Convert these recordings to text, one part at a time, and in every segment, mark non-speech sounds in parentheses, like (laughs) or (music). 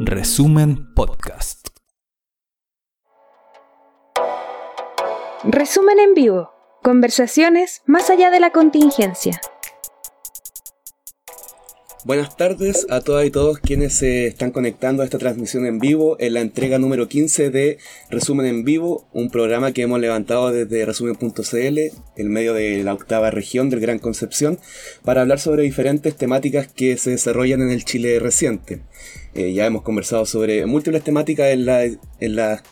Resumen Podcast. Resumen en vivo. Conversaciones más allá de la contingencia. Buenas tardes a todas y todos quienes se están conectando a esta transmisión en vivo en la entrega número 15 de Resumen en Vivo, un programa que hemos levantado desde resumen.cl, en medio de la octava región del Gran Concepción, para hablar sobre diferentes temáticas que se desarrollan en el Chile reciente. Eh, ya hemos conversado sobre múltiples temáticas en, la, en las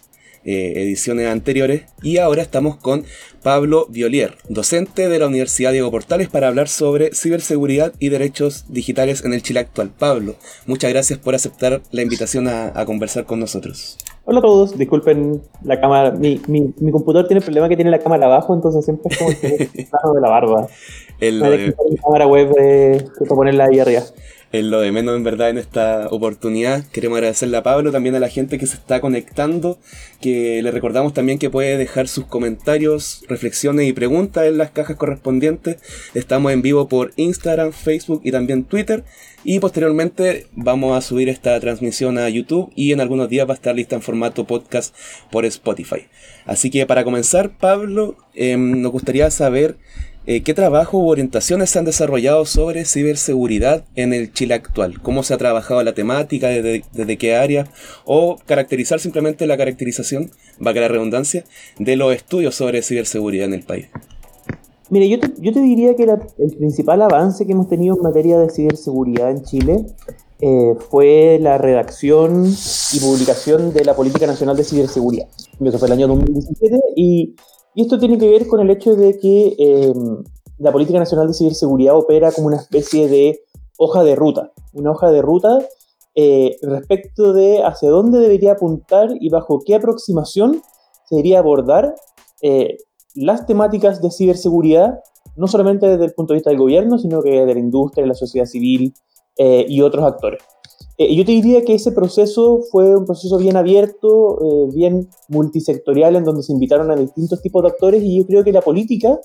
eh, ediciones anteriores y ahora estamos con Pablo Violier, docente de la Universidad Diego Portales para hablar sobre ciberseguridad y derechos digitales en el Chile actual. Pablo, muchas gracias por aceptar la invitación a, conversar con nosotros. Hola a todos, disculpen la cámara, mi, mi, mi, computador tiene el problema que tiene la cámara abajo, entonces siempre es como el (laughs) de la barba. El, de... cámara web de, de ponerla ahí arriba es lo de menos en verdad en esta oportunidad. Queremos agradecerle a Pablo, también a la gente que se está conectando, que le recordamos también que puede dejar sus comentarios, reflexiones y preguntas en las cajas correspondientes. Estamos en vivo por Instagram, Facebook y también Twitter. Y posteriormente vamos a subir esta transmisión a YouTube y en algunos días va a estar lista en formato podcast por Spotify. Así que para comenzar, Pablo, em, nos gustaría saber eh, ¿Qué trabajo u orientaciones se han desarrollado sobre ciberseguridad en el Chile actual? ¿Cómo se ha trabajado la temática? ¿Desde, qué área? O caracterizar simplemente la caracterización, va a la redundancia, de los estudios sobre ciberseguridad en el país. Mire, yo te, yo te diría que el principal avance que hemos tenido en materia de ciberseguridad en Chile eh, fue la redacción y publicación de la Política Nacional de Ciberseguridad. Eso fue el año 2017 y y esto tiene que ver con el hecho de que em, la Política Nacional de Ciberseguridad opera como una especie de hoja de ruta, una hoja de ruta eh, respecto de hacia dónde debería apuntar y bajo qué aproximación se debería abordar eh, las temáticas de ciberseguridad, no solamente desde el punto de vista del gobierno, sino que de la industria, de la sociedad civil eh, y otros actores. Eh, yo te diría que ese proceso fue un proceso bien abierto, eh, bien multisectorial, en donde se invitaron a distintos tipos de actores y yo creo que la política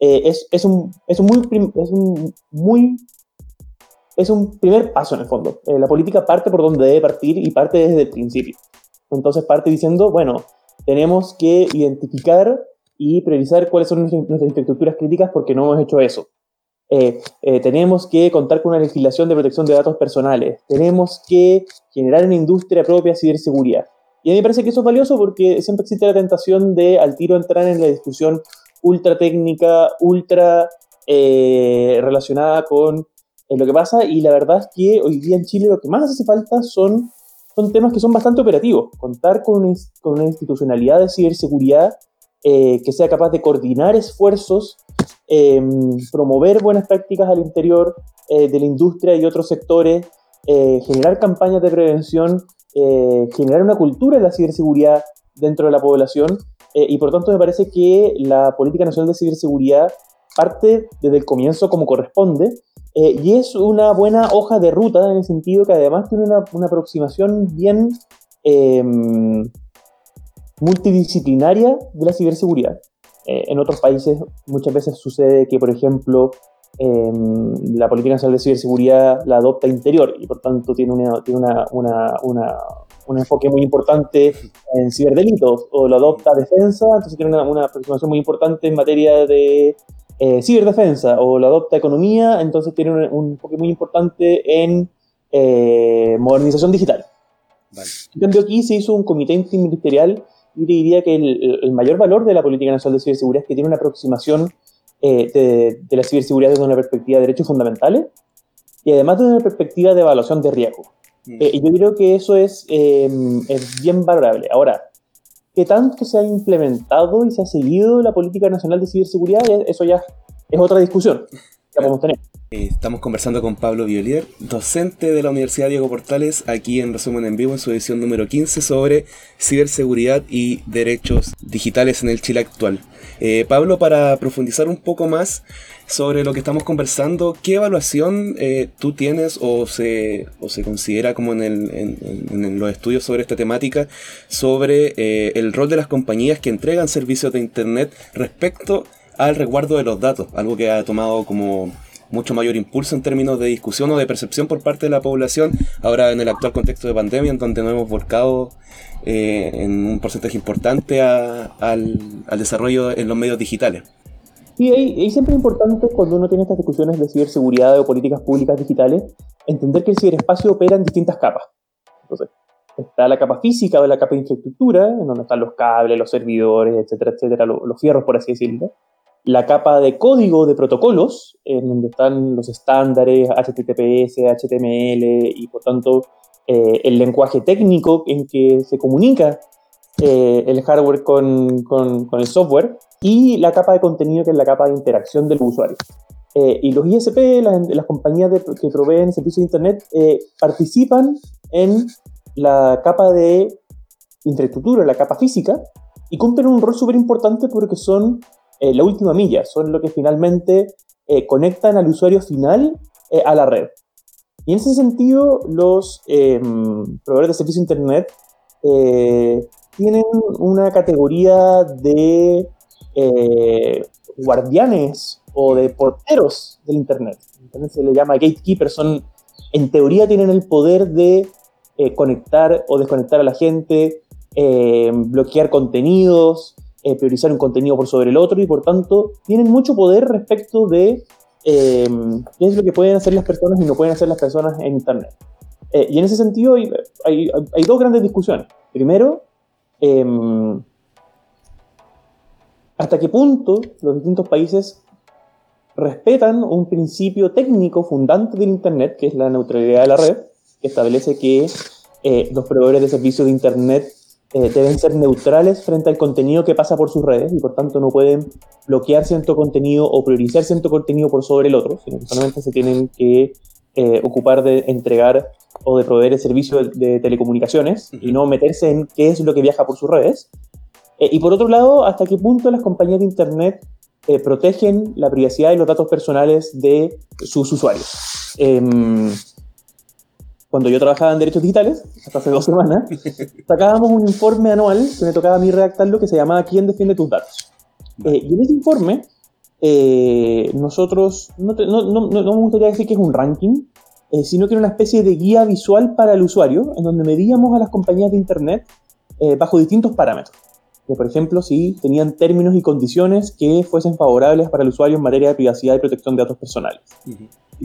eh, es, es, un, es, un muy, es un muy es un primer paso en el fondo. la política parte por donde debe partir y parte desde el principio. Entonces parte diciendo, bueno, tenemos que identificar y priorizar cuáles son nuestras infraestructuras críticas porque no hemos hecho eso. Eh, eh, tenemos que contar con una legislación de protección de datos personales, tenemos que generar una industria propia de ciberseguridad. Y a mí me parece que eso es valioso porque siempre existe la tentación de al tiro entrar en la discusión ultra técnica, ultra eh, relacionada con lo que pasa. Y la verdad es que hoy día en Chile lo que más hace falta son, son temas que son bastante operativos, contar con, con una institucionalidad de ciberseguridad que sea capaz de coordinar esfuerzos Em, promover buenas prácticas al interior eh, de la industria y otros sectores, eh, generar campañas de prevención, eh, generar una cultura de la ciberseguridad dentro de la población y por tanto me parece que la Política Nacional de Ciberseguridad parte desde el comienzo como corresponde y es una buena hoja de ruta en el sentido que además tiene una, aproximación bien em, multidisciplinaria de la ciberseguridad. Eh, en otros países muchas veces sucede que, por ejemplo, em, la Política Nacional de Ciberseguridad la adopta interior y por tanto tiene, tiene una, una, una, un enfoque muy importante en ciberdelitos o la adopta defensa, entonces tiene una, aproximación muy importante en materia de eh, ciberdefensa o la adopta economía, entonces tiene un, enfoque muy importante en eh, modernización digital. En cambio aquí se hizo un comité interministerial diría que el, mayor valor de la Política Nacional de Ciberseguridad es que tiene una aproximación eh, de, la ciberseguridad desde una perspectiva de derechos fundamentales y además desde una perspectiva de evaluación de riesgo. Mm. Eh, y yo creo que eso es, em, es bien valorable. Ahora, ¿qué tanto se ha implementado y se ha seguido la Política Nacional de Ciberseguridad? Eso ya es otra discusión tener. Eh, estamos conversando con Pablo Violier, docente de la Universidad Diego Portales, aquí en Resumen en Vivo en su edición número 15 sobre ciberseguridad y derechos digitales en el Chile actual. Eh, Pablo, para profundizar un poco más sobre lo que estamos conversando, ¿qué evaluación eh, tú tienes o se, o se considera como en, en, los estudios sobre esta temática sobre el rol de las compañías que entregan servicios de Internet respecto al resguardo de los datos? Algo que ha tomado como mucho mayor impulso en términos de discusión o de percepción por parte de la población, ahora en el actual contexto de pandemia, en donde nos hemos volcado eh, en un porcentaje importante al, desarrollo en los medios digitales. Sí, y siempre es importante cuando uno tiene estas discusiones de ciberseguridad o políticas públicas digitales, entender que el ciberespacio opera en distintas capas. Entonces, está la capa física o la capa de infraestructura, en donde están los cables, los servidores, etcétera, etcétera, los, fierros, por así decirlo. La capa de código de protocolos, en donde están los estándares HTTPS, HTML y por tanto eh, el lenguaje técnico en que se comunica eh, el hardware con, con, el software y la capa de contenido que es la capa de interacción del usuario. Eh, y los ISP, las, compañías que proveen servicios de Internet, participan en la capa de infraestructura, la capa física, y cumplen un rol súper importante porque son la última milla, son lo que finalmente conectan al usuario final a la red. Y en ese sentido, los em, proveedores de servicio Internet eh, tienen una categoría de eh, guardianes o de porteros del Internet. Internet se le llama gatekeepers, son, en teoría tienen el poder de eh, conectar o desconectar a la gente, bloquear contenidos, priorizar un contenido por sobre el otro y por tanto tienen mucho poder respecto de eh, qué es lo que pueden hacer las personas y no pueden hacer las personas en Internet. Eh, y en ese sentido hay, dos grandes discusiones. Primero, em, hasta qué punto los distintos países respetan un principio técnico fundante del Internet, que es la neutralidad de la red, que establece que eh, los proveedores de servicios de Internet eh, deben ser neutrales frente al contenido que pasa por sus redes y por tanto no pueden bloquear cierto contenido o priorizar cierto contenido por sobre el otro, sino que solamente se tienen que eh, ocupar de entregar o de proveer el servicio de, telecomunicaciones y no meterse en qué es lo que viaja por sus redes. Eh, y por otro lado, hasta qué punto las compañías de Internet protegen la privacidad y los datos personales de sus usuarios. Em, cuando yo trabajaba en derechos digitales, hasta hace dos semanas, (laughs) sacábamos un informe anual que me tocaba a mí redactarlo que se llamaba ¿Quién defiende tus datos? Eh, y en ese informe, eh, nosotros, no, no, no, me gustaría decir que es un ranking, eh, sino que era una especie de guía visual para el usuario, en donde medíamos a las compañías de Internet bajo distintos parámetros. Por ejemplo, si tenían términos y condiciones que fuesen favorables para el usuario en materia de privacidad y protección de datos personales.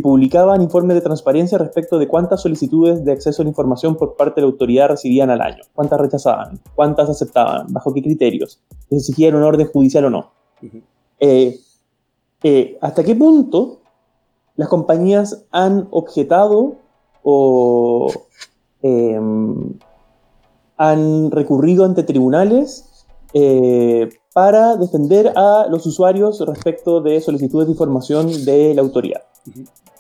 Publicaban informes de transparencia respecto de cuántas solicitudes de acceso a la información por parte de la autoridad recibían al año, cuántas rechazaban, cuántas aceptaban, bajo qué criterios, si exigían un orden judicial o no. Eh, eh, ¿Hasta qué punto las compañías han objetado o em, han recurrido ante tribunales eh, para defender a los usuarios respecto de solicitudes de información de la autoridad?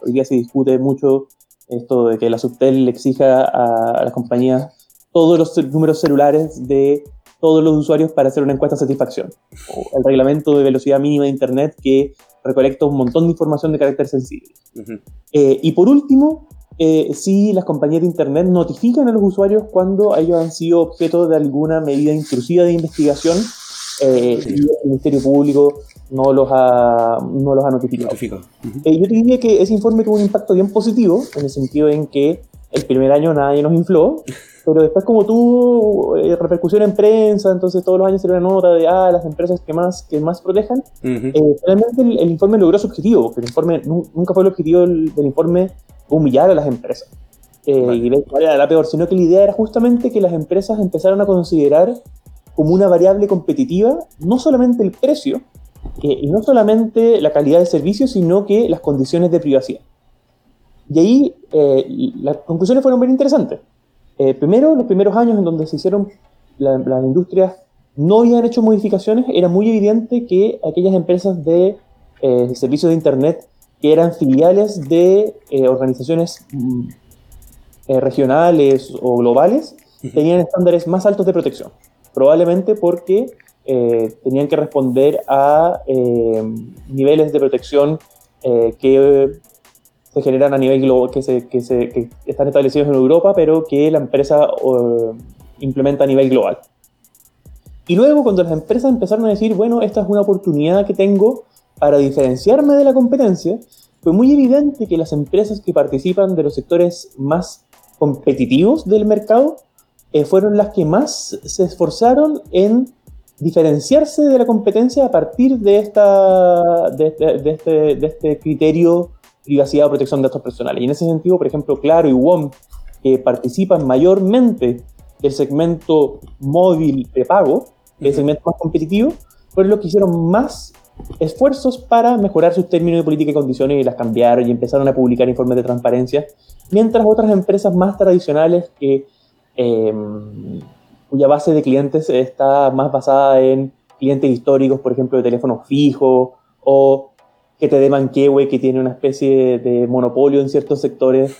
Hoy día se discute mucho esto de que la Subtel le exija a, las compañías todos los números celulares de todos los usuarios para hacer una encuesta de satisfacción. O el reglamento de velocidad mínima de Internet que recolecta un montón de información de carácter sensible. Eh, y por último, eh, si las compañías de Internet notifican a los usuarios cuando ellos han sido objeto de alguna medida intrusiva de investigación. Eh, y el Ministerio Público no los ha, no los ha notificado. Eh, yo te diría que ese informe tuvo un impacto bien positivo, en el sentido en que el primer año nadie nos infló, pero después como tuvo eh, repercusión en prensa, entonces todos los años se una nota de ah, las empresas que más, que más protejan, realmente el, informe logró su objetivo, porque el informe nunca fue el objetivo del, informe humillar a las empresas. Y ver cuál era la peor, sino que la idea era justamente que las empresas empezaron a considerar como una variable competitiva no solamente el precio, y no solamente la calidad del servicio, sino que las condiciones de privacidad. Y ahí eh, las conclusiones fueron bien interesantes. Eh, primero, los primeros años en donde se hicieron las industrias no habían hecho modificaciones, era muy evidente que aquellas empresas de eh, servicios de Internet que eran filiales de organizaciones mm, regionales o globales tenían estándares más altos de protección probablemente porque eh, tenían que responder a eh, niveles de protección eh, que se generan a nivel global, que, se, que, se, que están establecidos en Europa, pero que la empresa implementa a nivel global. Y luego cuando las empresas empezaron a decir, bueno, esta es una oportunidad que tengo para diferenciarme de la competencia, fue muy evidente que las empresas que participan de los sectores más competitivos del mercado eh, fueron las que más se esforzaron en diferenciarse de la competencia a partir de, esta, de, este, este, de este criterio privacidad o protección de datos personales. Y en ese sentido, por ejemplo, Claro y WOM, que participan mayormente del segmento móvil prepago, el segmento más competitivo, fueron los que hicieron más esfuerzos para mejorar sus términos de política y condiciones y las cambiaron y empezaron a publicar informes de transparencia, mientras otras empresas más tradicionales em, cuya base de clientes está más basada en clientes históricos, por ejemplo, de teléfonos fijos o que te de Manquehue, que tiene una especie de monopolio en ciertos sectores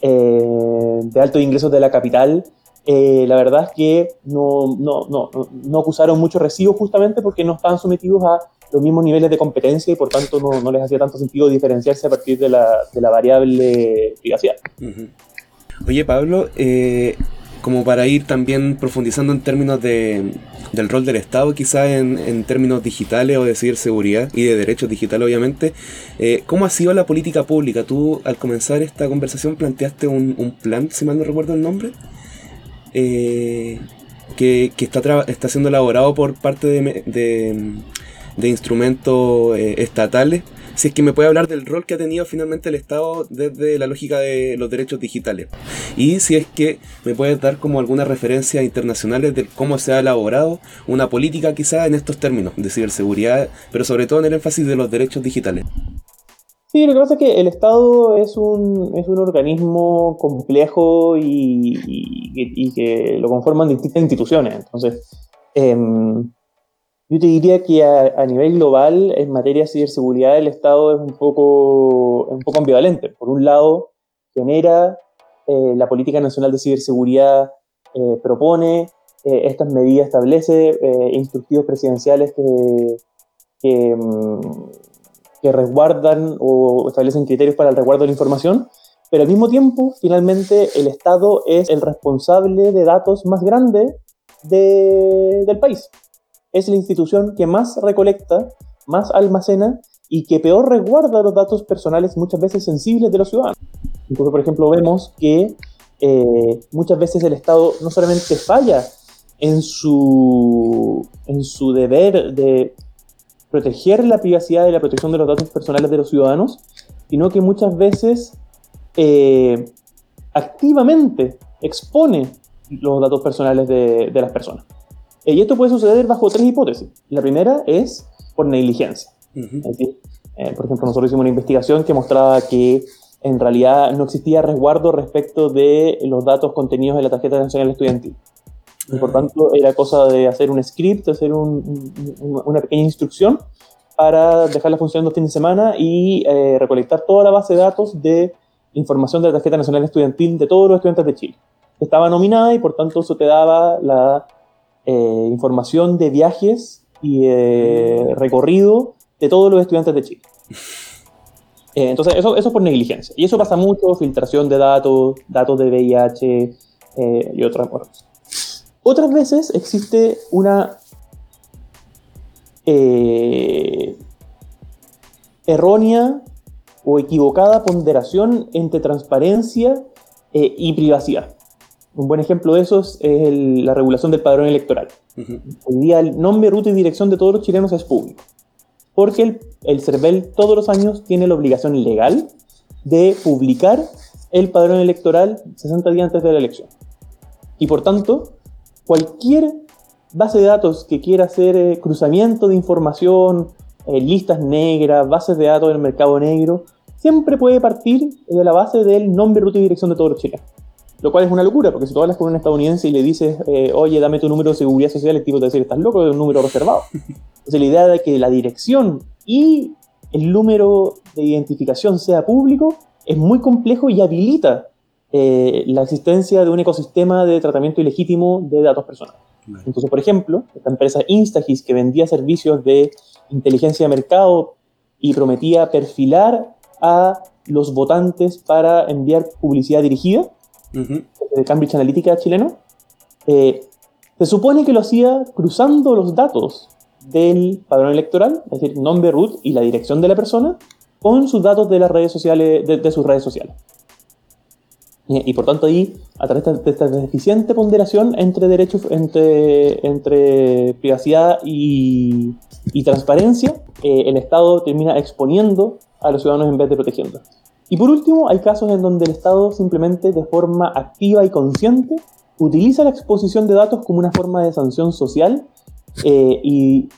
eh, de altos ingresos de la capital, eh, la verdad es que no, no, no, no acusaron mucho recibo justamente porque no estaban sometidos a los mismos niveles de competencia y por tanto no, les hacía tanto sentido diferenciarse a partir de la, de la variable privacidad. Oye Pablo, eh, como para ir también profundizando en términos de, del rol del Estado, quizás en, en, términos digitales o de ciberseguridad y de derechos digitales, obviamente, eh, ¿cómo ha sido la política pública? Tú al comenzar esta conversación planteaste un, plan, si mal no recuerdo el nombre, eh, que, que, está, está siendo elaborado por parte de, de instrumentos eh, estatales. Si es que me puede hablar del rol que ha tenido finalmente el Estado desde la lógica de los derechos digitales. Y si es que me puede dar como algunas referencias internacionales de cómo se ha elaborado una política quizá en estos términos de ciberseguridad, pero sobre todo en el énfasis de los derechos digitales. Sí, lo que pasa es que el Estado es un, es un organismo complejo y, que lo conforman distintas instituciones. Entonces, eh, yo te diría que a, nivel global, en materia de ciberseguridad, el Estado es un poco, un poco ambivalente. Por un lado, genera eh, la Política Nacional de Ciberseguridad, eh, propone eh, estas medidas, establece instructivos presidenciales que, que, que resguardan o establecen criterios para el resguardo de la información, pero al mismo tiempo, finalmente, el Estado es el responsable de datos más grande de, del país es la institución que más recolecta, más almacena y que peor resguarda los datos personales muchas veces sensibles de los ciudadanos. Entonces, por ejemplo, vemos que eh, muchas veces el Estado no solamente falla en su, en su deber de proteger la privacidad y la protección de los datos personales de los ciudadanos, sino que muchas veces eh, activamente expone los datos personales de, de las personas. Eh, y esto puede suceder bajo tres hipótesis. La primera es por negligencia. Uh -huh. es decir, eh, por ejemplo, nosotros hicimos una investigación que mostraba que en realidad no existía resguardo respecto de los datos contenidos en la tarjeta nacional estudiantil. Y por tanto, era cosa de hacer un script, hacer un, un, una pequeña instrucción para dejarla funcionando fin de semana y eh, recolectar toda la base de datos de información de la tarjeta nacional estudiantil de todos los estudiantes de Chile. Estaba nominada y por tanto eso te daba la eh, información de viajes y eh, recorrido de todos los estudiantes de Chile. Eh, entonces, eso, eso por negligencia. Y eso pasa mucho, filtración de datos, datos de VIH y otras cosas. Otras veces existe una errónea o equivocada ponderación entre transparencia y privacidad. Un buen ejemplo de eso es el, la regulación del padrón electoral. Uh -huh. Hoy día el nombre, ruta y dirección de todos los chilenos es público. Porque el, el CERVEL todos los años tiene la obligación legal de publicar el padrón electoral 60 días antes de la elección. Y por tanto, cualquier base de datos que quiera hacer eh, cruzamiento de información, eh, listas negras, bases de datos del mercado negro, siempre puede partir de la base del nombre, ruta y dirección de todos los chilenos. Lo cual es una locura, porque si tú hablas con un estadounidense y le dices, eh, oye, dame tu número de seguridad social, el tipo te va a decir, estás loco, es un número reservado. (laughs) Entonces la idea de que la dirección y el número de identificación sea público es muy complejo y habilita eh, la existencia de un ecosistema de tratamiento ilegítimo de datos personales. Vale. Entonces, por ejemplo, esta empresa Instagis que vendía servicios de inteligencia de mercado y prometía perfilar a los votantes para enviar publicidad dirigida, uh -huh. de Cambridge Analytica chileno, eh, se supone que lo hacía cruzando los datos del padrón electoral, es decir, nombre, root y la dirección de la persona, con sus datos de las redes sociales, de, sus redes sociales. Y, por tanto ahí, a través de esta deficiente ponderación entre derechos, entre, entre privacidad y, transparencia, eh, el Estado termina exponiendo a los ciudadanos en vez de protegiendo. Y por último, hay casos en donde el Estado simplemente de forma activa y consciente utiliza la exposición de datos como una forma de sanción social eh, y,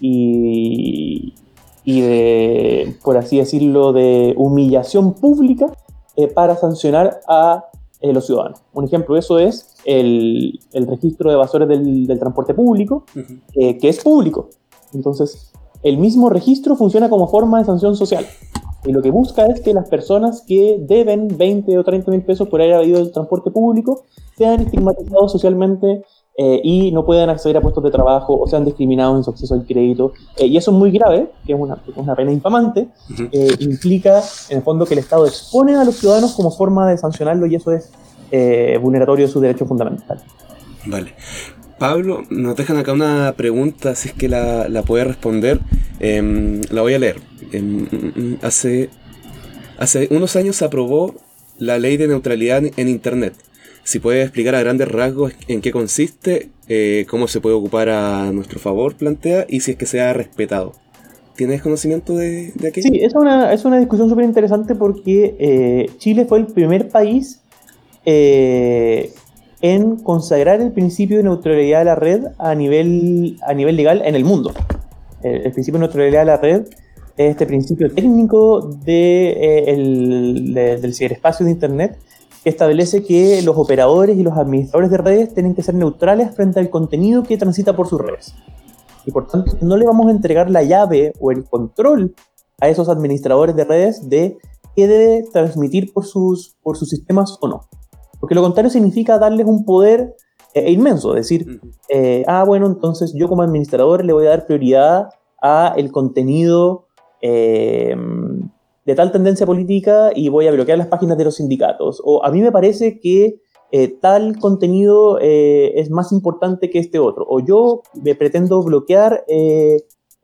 y, de, por así decirlo, de humillación pública eh, para sancionar a eh, los ciudadanos. Un ejemplo de eso es el, el registro de evasores del, del transporte público, que es público. Entonces, el mismo registro funciona como forma de sanción social. Y lo que busca es que las personas que deben 20 o 30 mil pesos por haber habido el transporte público sean estigmatizados socialmente eh, y no puedan acceder a puestos de trabajo o sean discriminados en su acceso al crédito. Eh, y eso es muy grave, que es una, una pena infamante, eh, implica en el fondo que el Estado expone a los ciudadanos como forma de sancionarlo y eso es vulneratorio de sus derechos fundamentales. Vale. Pablo, nos dejan acá una pregunta, si es que la, la puede responder. Em, la voy a leer. Em, hace, hace unos años se aprobó la ley de neutralidad en Internet. Si puede explicar a grandes rasgos en qué consiste, eh, cómo se puede ocupar a nuestro favor, plantea, y si es que se ha respetado. ¿Tienes conocimiento de, de aquello? Sí, es una, es una discusión súper interesante porque eh, Chile fue el primer país eh, en consagrar el principio de neutralidad de la red a nivel, a nivel legal en el mundo. El, principio de neutralidad de la red es este principio técnico de, eh, del ciberespacio de Internet que establece que los operadores y los administradores de redes tienen que ser neutrales frente al contenido que transita por sus redes. Y por tanto, no le vamos a entregar la llave o el control a esos administradores de redes de qué debe transmitir por sus, por sus sistemas o no. Porque lo contrario significa darles un poder eh, inmenso, decir, eh, ah, bueno, entonces yo como administrador le voy a dar prioridad a el contenido eh, de tal tendencia política y voy a bloquear las páginas de los sindicatos. O a mí me parece que tal contenido es más importante que este otro. O yo me pretendo bloquear,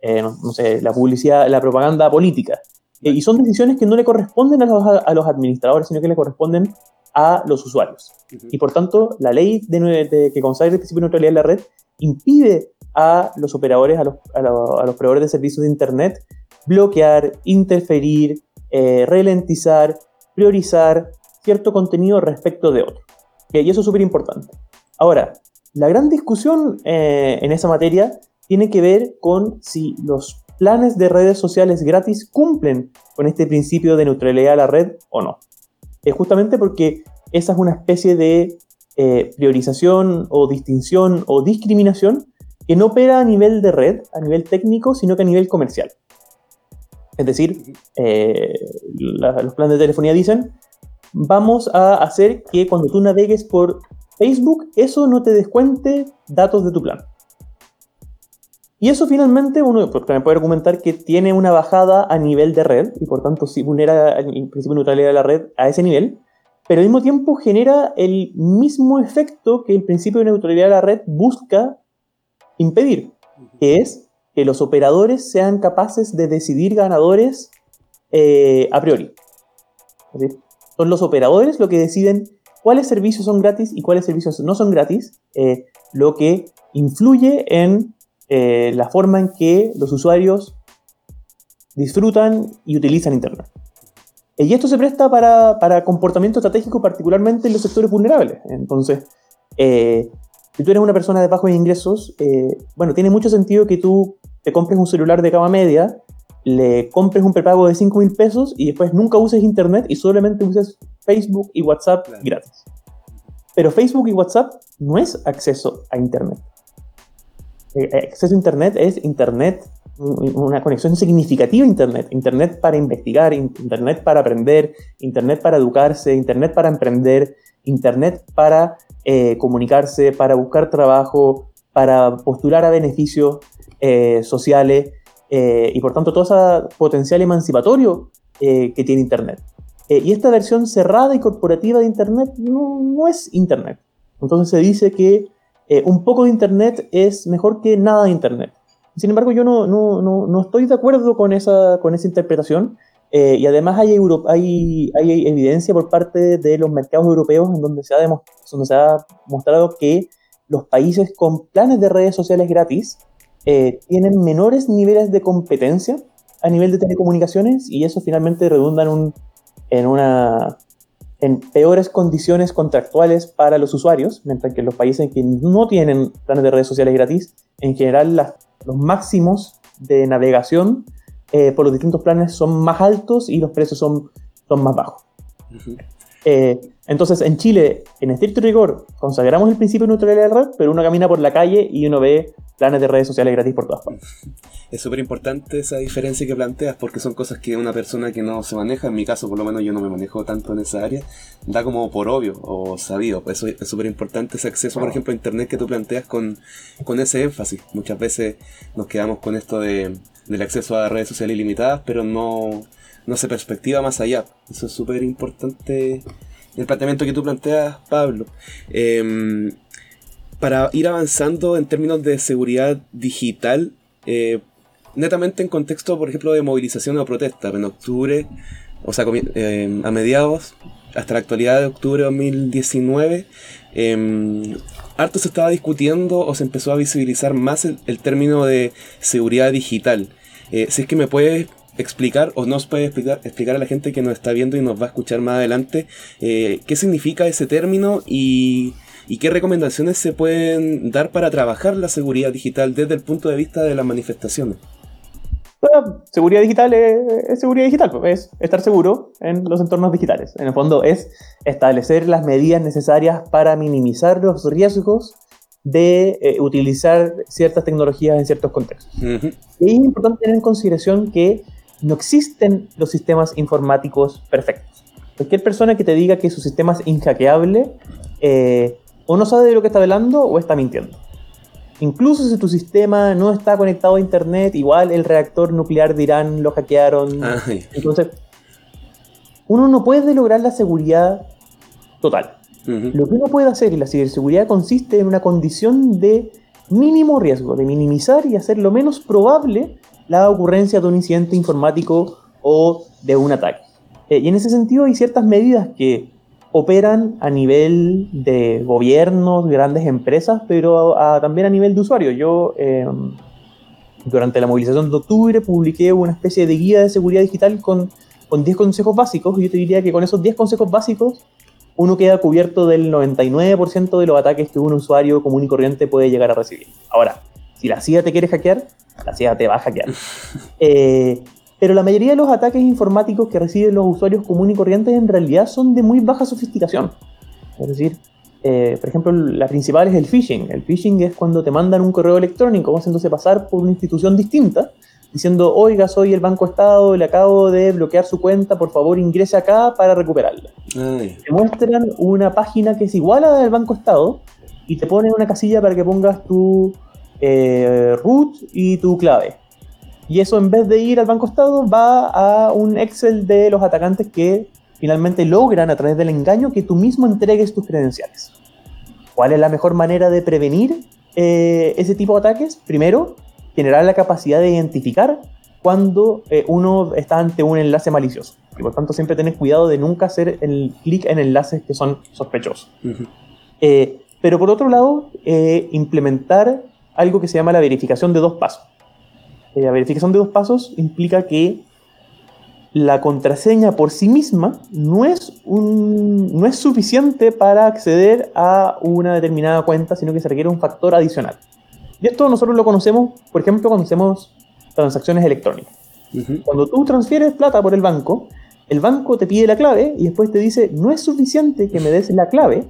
no, sé, la publicidad, la propaganda política. y son decisiones que no le corresponden a los, a los administradores, sino que le corresponden a los usuarios. Y por tanto, la ley de, que consagra el principio de neutralidad de la red impide a los operadores, a los, a, proveedores de servicios de Internet, bloquear, interferir, eh, ralentizar, priorizar cierto contenido respecto de otro. Y eso es súper importante. Ahora, la gran discusión eh, en esa materia tiene que ver con si los planes de redes sociales gratis cumplen con este principio de neutralidad de la red o no es justamente porque esa es una especie de eh, priorización o distinción o discriminación que no opera a nivel de red, a nivel técnico, sino que a nivel comercial. Es decir, eh, los planes de telefonía dicen, vamos a hacer que cuando tú navegues por Facebook, eso no te descuente datos de tu plan. Y eso finalmente uno también puede argumentar que tiene una bajada a nivel de red y por tanto sí vulnera el principio de neutralidad de la red a ese nivel, pero al mismo tiempo genera el mismo efecto que el principio de neutralidad de la red busca impedir, que es que los operadores sean capaces de decidir ganadores eh, a priori. son los operadores los que deciden cuáles servicios son gratis y cuáles servicios no son gratis, eh, lo que influye en eh, la forma en que los usuarios disfrutan y utilizan Internet. Y esto se presta para, para comportamiento estratégico, particularmente en los sectores vulnerables. Entonces, eh, si tú eres una persona de bajos ingresos, eh, bueno, tiene mucho sentido que tú te compres un celular de gama media, le compres un prepago de 5 mil pesos y después nunca uses Internet y solamente uses Facebook y WhatsApp gratis. Pero Facebook y WhatsApp no es acceso a Internet. Eh, eh, acceso a Internet es Internet, una conexión significativa a Internet. Internet para investigar, Internet para aprender, Internet para educarse, Internet para emprender, Internet para eh, comunicarse, para buscar trabajo, para postular a beneficios sociales y por tanto todo ese potencial emancipatorio que tiene Internet. y esta versión cerrada y corporativa de Internet no es Internet. Entonces se dice que eh, un poco de Internet es mejor que nada de Internet. Sin embargo, yo no, no, no, no estoy de acuerdo con esa, con esa interpretación Eh, y además hay, hay, hay, evidencia por parte de los mercados europeos en donde se, ha donde se ha mostrado que los países con planes de redes sociales gratis eh, tienen menores niveles de competencia a nivel de telecomunicaciones y eso finalmente redunda en, un, en, una, en peores condiciones contractuales para los usuarios, mientras que los países que no tienen planes de redes sociales gratis, en general los máximos de navegación eh, por los distintos planes son más altos y los precios son, son más bajos. Eh, entonces, en Chile, en estricto rigor, consagramos el principio de neutralidad de red, pero uno camina por la calle y uno ve planes de redes sociales gratis por todas partes. (laughs) Es súper importante esa diferencia que planteas porque son cosas que una persona que no se maneja, en mi caso por lo menos yo no me manejo tanto en esa área, da como por obvio o sabido. Eso es súper importante ese acceso, por ejemplo, a Internet que tú planteas con, con ese énfasis. Muchas veces nos quedamos con esto de, del acceso a redes sociales ilimitadas, pero no, no se perspectiva más allá. Eso es súper importante el planteamiento que tú planteas, Pablo. Em, para ir avanzando en términos de seguridad digital, eh, netamente en contexto, por ejemplo, de movilización o protesta, en octubre, o sea, em, a mediados, hasta la actualidad de octubre de 2019, em, harto se estaba discutiendo o se empezó a visibilizar más el, término de seguridad digital. Eh, si es que me puedes explicar o nos puede explicar, explicar a la gente que nos está viendo y nos va a escuchar más adelante eh, qué significa ese término y, qué recomendaciones se pueden dar para trabajar la seguridad digital desde el punto de vista de las manifestaciones. Bueno, seguridad digital es, seguridad digital, pues, es estar seguro en los entornos digitales. En el fondo es establecer las medidas necesarias para minimizar los riesgos de eh, utilizar ciertas tecnologías en ciertos contextos. Y es importante tener en consideración que no existen los sistemas informáticos perfectos. Cualquier persona que te diga que su sistema es inhackeable, eh, o no sabe de lo que está hablando o está mintiendo. Incluso si tu sistema no está conectado a internet, igual el reactor nuclear de Irán lo hackearon. Entonces, uno no puede lograr la seguridad total. Lo que uno puede hacer y la ciberseguridad consiste en una condición de mínimo riesgo, de minimizar y hacer lo menos probable la ocurrencia de un incidente informático o de un ataque. Eh, y en ese sentido hay ciertas medidas que operan a nivel de gobiernos, grandes empresas, pero también a nivel de usuario. Yo em, durante la movilización de octubre publiqué una especie de guía de seguridad digital con, con 10 consejos básicos y yo te diría que con esos 10 consejos básicos uno queda cubierto del 99% de los ataques que un usuario común y corriente puede llegar a recibir. Ahora, si la CIA te quiere hackear, la CIA te va a hackear. (laughs) Eh, pero la mayoría de los ataques informáticos que reciben los usuarios comunes y corrientes en realidad son de muy baja sofisticación. Es decir, eh, por ejemplo, la principal es el phishing. El phishing es cuando te mandan un correo electrónico haciéndose pasar por una institución distinta, diciendo, oiga, soy el Banco Estado, le acabo de bloquear su cuenta, por favor ingrese acá para recuperarla. Te muestran una página que es igual a la del Banco Estado y te ponen una casilla para que pongas tu eh, root y tu clave. Y eso en vez de ir al banco estado va a un Excel de los atacantes que finalmente logran a través del engaño que tú mismo entregues tus credenciales. ¿Cuál es la mejor manera de prevenir eh, ese tipo de ataques? Primero, generar la capacidad de identificar cuando eh, uno está ante un enlace malicioso. Y por tanto siempre tenés cuidado de nunca hacer el clic en enlaces que son sospechosos. pero por otro lado, implementar algo que se llama la verificación de dos pasos. Eh, la verificación de dos pasos implica que la contraseña por sí misma no es, un, no es suficiente para acceder a una determinada cuenta, sino que se requiere un factor adicional. Y esto nosotros lo conocemos, por ejemplo, cuando hacemos transacciones electrónicas. Cuando tú transfieres plata por el banco, el banco te pide la clave y después te dice, no es suficiente que me des la clave,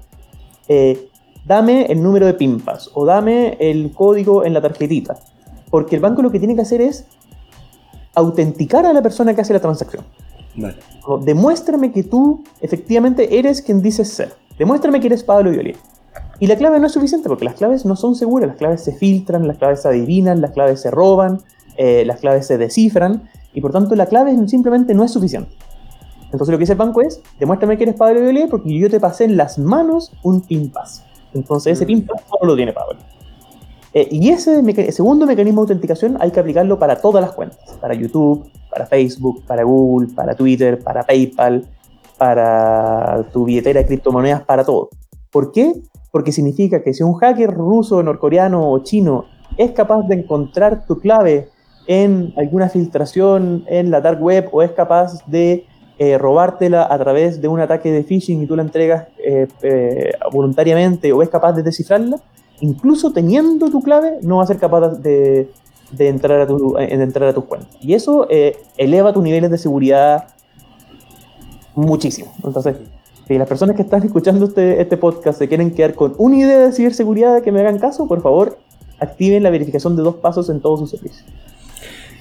eh, dame el número de PIMPAS o dame el código en la tarjetita. Porque el banco lo que tiene que hacer es autenticar a la persona que hace la transacción. Demuéstrame que tú efectivamente eres quien dices ser. Demuéstrame que eres Pablo Violi. Y la clave no es suficiente porque las claves no son seguras, las claves se filtran, las claves se adivinan, las claves se roban, eh, las claves se descifran y por tanto la clave simplemente no es suficiente. Entonces lo que dice el banco es, demuéstrame que eres Pablo Violi porque yo te pasé en las manos un PIMPAS. Entonces ese PIN solo lo tiene Pablo. Eh, y ese segundo mecanismo de autenticación hay que aplicarlo para todas las cuentas, para YouTube, para Facebook, para Google, para Twitter, para PayPal, para tu billetera de criptomonedas, para todo. ¿Por qué? Porque significa que si un hacker ruso, norcoreano o chino es capaz de encontrar tu clave en alguna filtración en la dark web o es capaz de eh, robártela a través de un ataque de phishing y tú la entregas eh, eh, voluntariamente o es capaz de descifrarla, incluso teniendo tu clave, no va a ser capaz de, entrar, a tu, de entrar a tus cuentas. Y eso eleva tus niveles de seguridad muchísimo. Entonces, si las personas que están escuchando este, este podcast se quieren quedar con una idea de ciberseguridad que me hagan caso, por favor, activen la verificación de dos pasos en todos sus servicios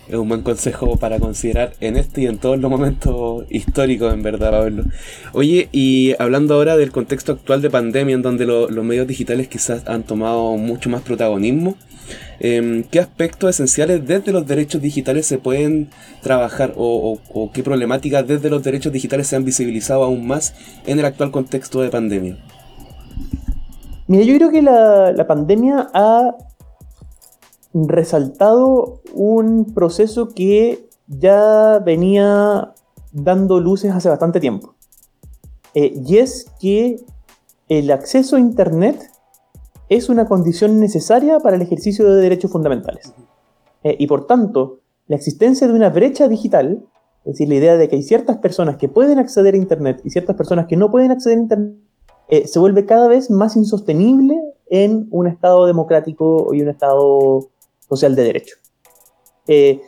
es un buen consejo para considerar en este y en todos los momentos históricos, en verdad, Pablo. Oye, y hablando ahora del contexto actual de pandemia, en donde los medios digitales quizás han tomado mucho más protagonismo, em, ¿qué aspectos esenciales desde los derechos digitales se pueden trabajar o, qué problemáticas desde los derechos digitales se han visibilizado aún más en el actual contexto de pandemia? Mira, yo creo que la, la pandemia ha resaltado un proceso que ya venía dando luces hace bastante tiempo. Eh, y es que el acceso a Internet es una condición necesaria para el ejercicio de derechos fundamentales. Eh, y por tanto, la existencia de una brecha digital, es decir, la idea de que hay ciertas personas que pueden acceder a Internet y ciertas personas que no pueden acceder a Internet, eh, se vuelve cada vez más insostenible en un Estado democrático y un Estado social de derecho. Eh,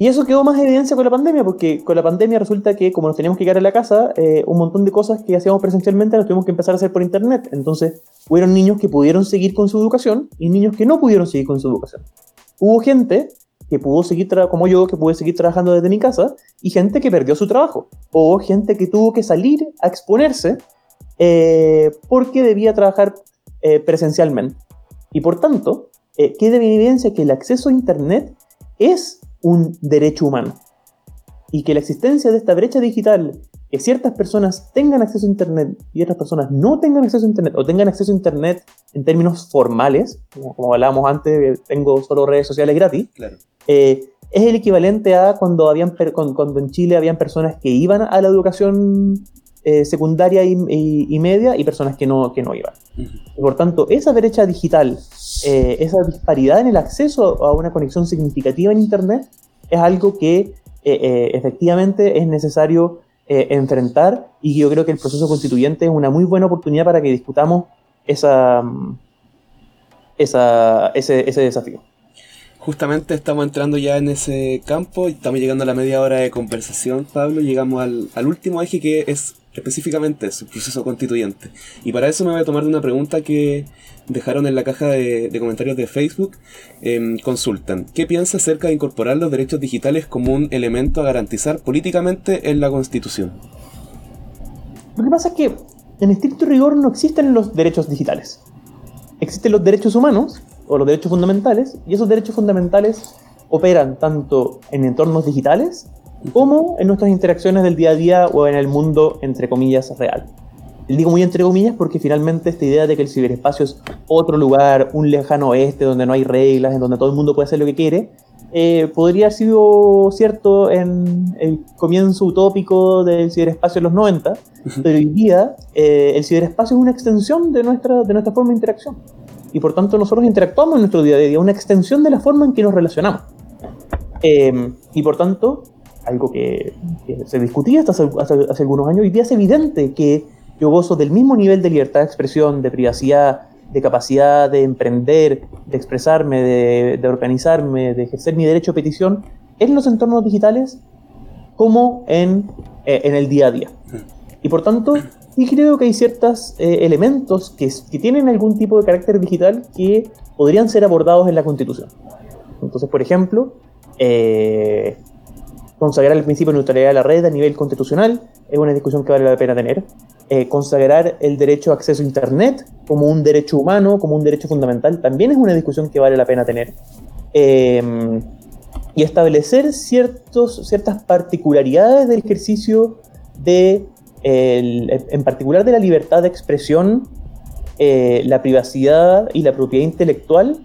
y eso quedó más evidencia con la pandemia, porque con la pandemia resulta que como nos teníamos que quedar en la casa, eh, un montón de cosas que hacíamos presencialmente las tuvimos que empezar a hacer por internet. Entonces, hubieron niños que pudieron seguir con su educación y niños que no pudieron seguir con su educación. Hubo gente que pudo seguir, como yo, que pude seguir trabajando desde mi casa, y gente que perdió su trabajo, o gente que tuvo que salir a exponerse eh, porque debía trabajar presencialmente. Y por tanto, eh, queda en evidencia que el acceso a Internet es un derecho humano y que la existencia de esta brecha digital, que ciertas personas tengan acceso a Internet y otras personas no tengan acceso a Internet o tengan acceso a Internet en términos formales, como, hablábamos antes, tengo solo redes sociales gratis, eh, es el equivalente a cuando, habían, cuando en Chile habían personas que iban a la educación eh, secundaria y, media y personas que no, que no iban. Por tanto, esa brecha digital eh, esa disparidad en el acceso a una conexión significativa en Internet es algo que eh, efectivamente es necesario enfrentar y yo creo que el proceso constituyente es una muy buena oportunidad para que discutamos esa, mm, esa, ese, ese desafío. Justamente estamos entrando ya en ese campo y estamos llegando a la media hora de conversación, Pablo. Llegamos al, último eje que es específicamente su proceso constituyente. Y para eso me voy a tomar de una pregunta que dejaron en la caja de, comentarios de Facebook. Em, consultan, ¿qué piensa acerca de incorporar los derechos digitales como un elemento a garantizar políticamente en la Constitución? Lo que pasa es que en estricto rigor no existen los derechos digitales. Existen los derechos humanos o los derechos fundamentales y esos derechos fundamentales operan tanto en entornos digitales como en nuestras interacciones del día a día o en el mundo, entre comillas, real. Digo muy entre comillas porque finalmente esta idea de que el ciberespacio es otro lugar, un lejano oeste donde no hay reglas, en donde todo el mundo puede hacer lo que quiere, eh, podría haber sido cierto en el comienzo utópico del ciberespacio en los 90, pero hoy día eh, el ciberespacio es una extensión de nuestra, de nuestra forma de interacción. Y por tanto nosotros interactuamos en nuestro día a día, una extensión de la forma en que nos relacionamos. Eh, y por tanto, algo que, se discutía hasta hace, algunos años, y día es evidente que yo gozo del mismo nivel de libertad de expresión, de privacidad, de capacidad de emprender, de expresarme, de, organizarme, de ejercer mi derecho a petición en los entornos digitales como en, eh, en el día a día. Y por tanto, sí creo que hay ciertos eh, elementos que, tienen algún tipo de carácter digital que podrían ser abordados en la Constitución. Entonces, por ejemplo, eh, consagrar el principio de neutralidad de la red a nivel constitucional es una discusión que vale la pena tener. Eh, consagrar el derecho a acceso a Internet como un derecho humano, como un derecho fundamental, también es una discusión que vale la pena tener. Eh, y establecer ciertos, ciertas particularidades del ejercicio de, en particular de la libertad de expresión, eh, la privacidad y la propiedad intelectual,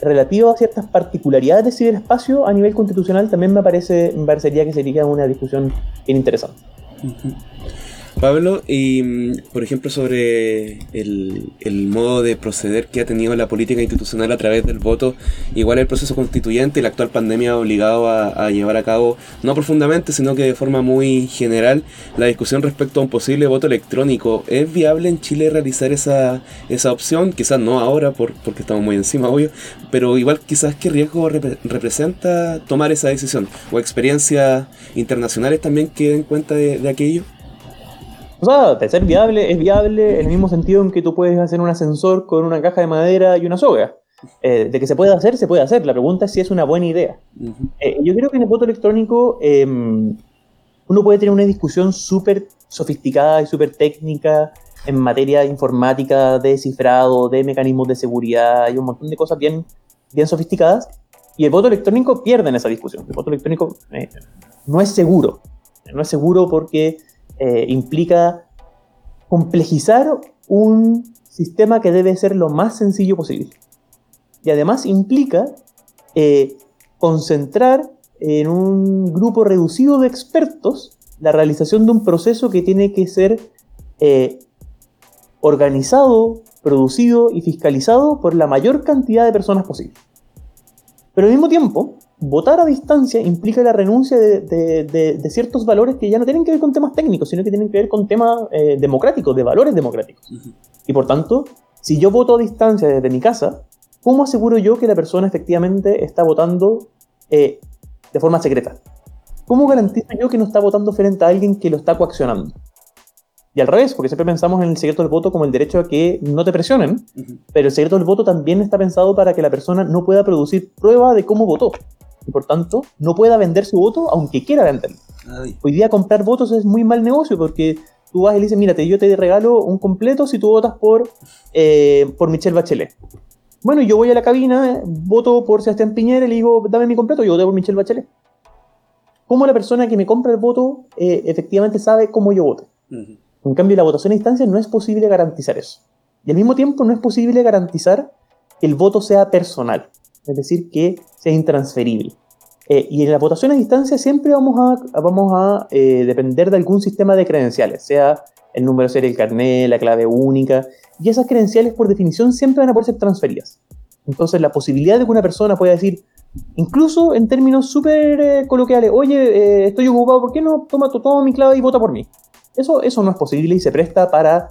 relativo a ciertas particularidades del ciberespacio a nivel constitucional también me, parece, me parecería que sería una discusión bien interesante. Pablo, y mm, por ejemplo sobre el, modo de proceder que ha tenido la política institucional a través del voto, igual el proceso constituyente y la actual pandemia ha obligado a, llevar a cabo, no profundamente, sino que de forma muy general, la discusión respecto a un posible voto electrónico. ¿Es viable en Chile realizar esa, esa opción? Quizás no ahora, por, porque estamos muy encima, obvio, pero igual quizás qué riesgo representa tomar esa decisión, o experiencias internacionales también que den cuenta de aquello. O sea, de ser viable, es viable en el mismo sentido en que tú puedes hacer un ascensor con una caja de madera y una soga. Eh, de que se puede hacer, se puede hacer. La pregunta es si es una buena idea. Eh, yo creo que en el voto electrónico em, uno puede tener una discusión súper sofisticada y súper técnica en materia informática, de cifrado, de mecanismos de seguridad y un montón de cosas bien, bien sofisticadas. Y el voto electrónico pierde en esa discusión. El voto electrónico eh, no es seguro. No es seguro porque eh, implica complejizar un sistema que debe ser lo más sencillo posible. Y además implica eh, concentrar en un grupo reducido de expertos la realización de un proceso que tiene que ser eh, organizado, producido y fiscalizado por la mayor cantidad de personas posible. Pero al mismo tiempo, votar a distancia implica la renuncia de, ciertos valores que ya no tienen que ver con temas técnicos, sino que tienen que ver con temas eh, democráticos, de valores democráticos. Y por tanto, si yo voto a distancia desde mi casa, ¿cómo aseguro yo que la persona efectivamente está votando eh, de forma secreta? ¿Cómo garantizo yo que no está votando frente a alguien que lo está coaccionando? Y al revés, porque siempre pensamos en el secreto del voto como el derecho a que no te presionen, pero el secreto del voto también está pensado para que la persona no pueda producir prueba de cómo votó y por tanto no pueda vender su voto aunque quiera venderlo. Hoy día comprar votos es muy mal negocio porque tú vas y le dices, mírate, yo te regalo un completo si tú votas por, eh, por Michelle Bachelet. Bueno, yo voy a la cabina, voto por Sebastián Piñera y le digo, dame mi completo, yo voto por Michelle Bachelet. ¿Cómo la persona que me compra el voto eh, efectivamente sabe cómo yo voto? En cambio, la votación a distancia no es posible garantizar eso. Y al mismo tiempo no es posible garantizar que el voto sea personal es decir, que sea intransferible. Eh, y en la votación a distancia siempre vamos a, vamos a eh, depender de algún sistema de credenciales, sea el número serie del carnet, la clave única, y esas credenciales por definición siempre van a poder ser transferidas. Entonces la posibilidad de que una persona pueda decir, incluso en términos súper eh, coloquiales, oye, estoy ocupado, ¿por qué no toma, toma mi clave y vota por mí? Eso, eso no es posible y se presta para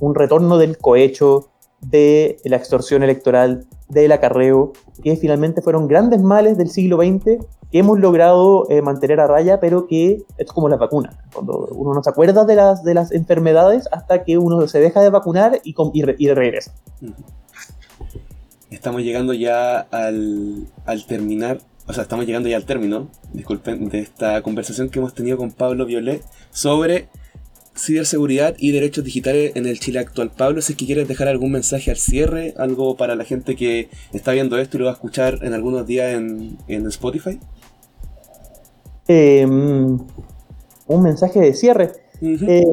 un retorno del cohecho, de la extorsión electoral, del acarreo, que finalmente fueron grandes males del siglo XX que hemos logrado eh, mantener a raya, pero que es como la vacuna. Cuando uno no se acuerda de las, de las enfermedades hasta que uno se deja de vacunar y, y, regresa. Estamos llegando ya al, al terminar o sea, estamos llegando ya al término, disculpen, de esta conversación que hemos tenido con Pablo Violet sobre ciberseguridad y derechos digitales en el Chile actual. Pablo, si es que quieres dejar algún mensaje al cierre, algo para la gente que está viendo esto y lo va a escuchar en algunos días en, Spotify. Em, un mensaje de cierre. Eh,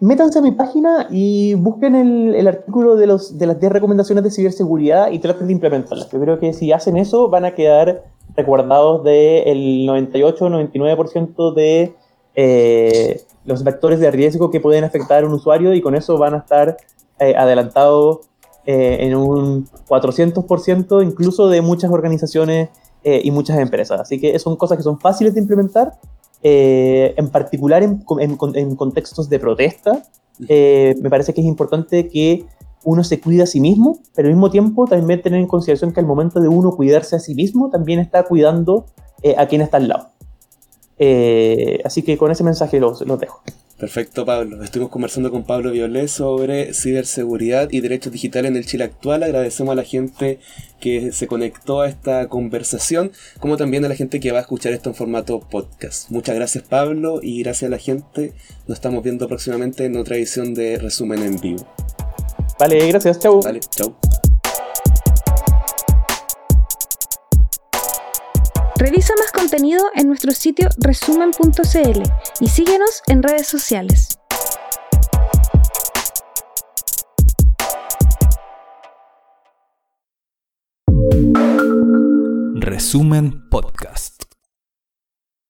métanse a mi página y busquen el, artículo de, los, de las 10 recomendaciones de ciberseguridad y traten de implementarlas. Yo creo que si hacen eso van a quedar recuerdados del 98-99% de eh, los vectores de riesgo que pueden afectar a un usuario y con eso van a estar eh, adelantados eh, en un 400% incluso de muchas organizaciones eh, y muchas empresas. Así que son cosas que son fáciles de implementar, en particular en, en, contextos de protesta. me parece que es importante que uno se cuida a sí mismo, pero al mismo tiempo también tener en consideración que al momento de uno cuidarse a sí mismo, también está cuidando a quien está al lado. Eh, así que con ese mensaje los, los dejo. Perfecto, Pablo. Estuvimos conversando con Pablo Violet sobre ciberseguridad y derechos digitales en el Chile actual. Agradecemos a la gente que se conectó a esta conversación, como también a la gente que va a escuchar esto en formato podcast. Muchas gracias, Pablo, y gracias a la gente. Nos estamos viendo próximamente en otra edición de Resumen en Vivo. Vale, gracias. Chau. Vale, chau. Revisa más contenido en nuestro sitio resumen.cl y síguenos en redes sociales. Resumen Podcast.